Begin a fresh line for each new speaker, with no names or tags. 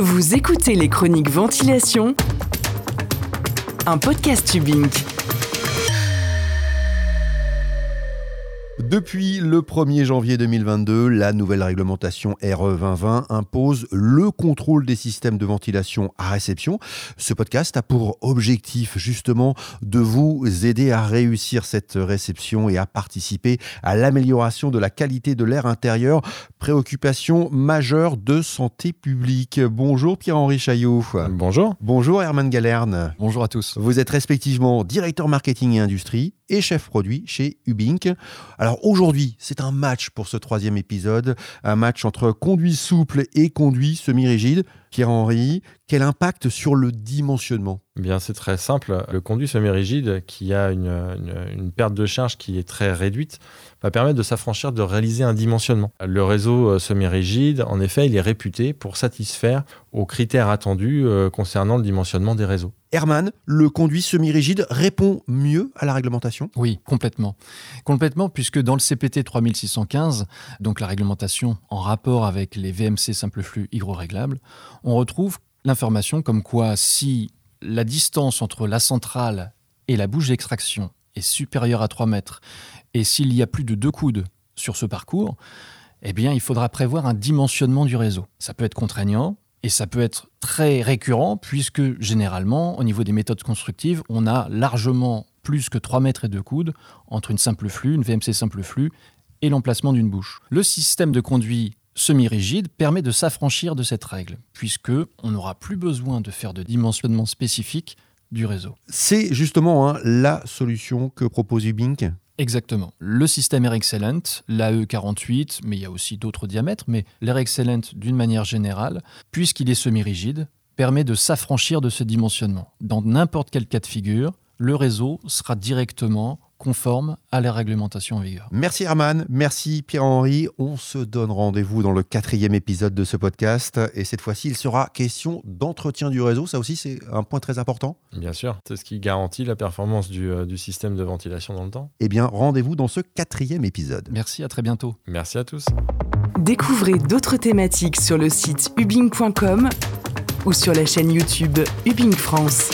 Vous écoutez les chroniques ventilation, un podcast Tubink.
Depuis le 1er janvier 2022, la nouvelle réglementation RE 2020 impose le contrôle des systèmes de ventilation à réception. Ce podcast a pour objectif justement de vous aider à réussir cette réception et à participer à l'amélioration de la qualité de l'air intérieur, préoccupation majeure de santé publique. Bonjour Pierre-Henri Chaillot.
Bonjour.
Bonjour Herman Galerne.
Bonjour à tous.
Vous êtes respectivement directeur marketing et industrie et chef produit chez Ubink. Alors aujourd'hui, c'est un match pour ce troisième épisode, un match entre conduit souple et conduit semi-rigide. Pierre-Henri, quel impact sur le dimensionnement?
Eh Bien, c'est très simple. Le conduit semi-rigide, qui a une, perte de charge qui est très réduite, va permettre de s'affranchir de réaliser un dimensionnement. Le réseau euh, semi-rigide, en effet, il est réputé pour satisfaire aux critères attendus euh, concernant le dimensionnement des réseaux.
Herman, le conduit semi-rigide répond mieux à la réglementation?
Oui, complètement. Complètement, puisque dans le CPT 3615, donc la réglementation en rapport avec les VMC simple flux hydro-réglables, on retrouve l'information comme quoi si la distance entre la centrale et la bouche d'extraction est supérieure à 3 mètres et s'il y a plus de deux coudes sur ce parcours, eh bien, il faudra prévoir un dimensionnement du réseau. Ça peut être contraignant, et ça peut être très récurrent puisque généralement, au niveau des méthodes constructives, on a largement plus que 3 mètres et 2 coudes entre une simple flux, une VMC simple flux, et l'emplacement d'une bouche. Le système de conduit semi-rigide permet de s'affranchir de cette règle, puisque on n'aura plus besoin de faire de dimensionnement spécifique du réseau.
C'est justement hein, la solution que propose Ubink
Exactement. Le système Air Excellent, l'AE48, mais il y a aussi d'autres diamètres, mais l'Air Excellent d'une manière générale, puisqu'il est semi-rigide, permet de s'affranchir de ce dimensionnement. Dans n'importe quel cas de figure, le réseau sera directement conforme à la réglementation en vigueur.
Merci Herman, merci Pierre-Henri. On se donne rendez-vous dans le quatrième épisode de ce podcast et cette fois-ci il sera question d'entretien du réseau. Ça aussi c'est un point très important.
Bien sûr, c'est ce qui garantit la performance du, euh, du système de ventilation dans le temps.
Eh bien rendez-vous dans ce quatrième épisode.
Merci, à très bientôt.
Merci à tous.
Découvrez d'autres thématiques sur le site ubing.com ou sur la chaîne YouTube Ubing France.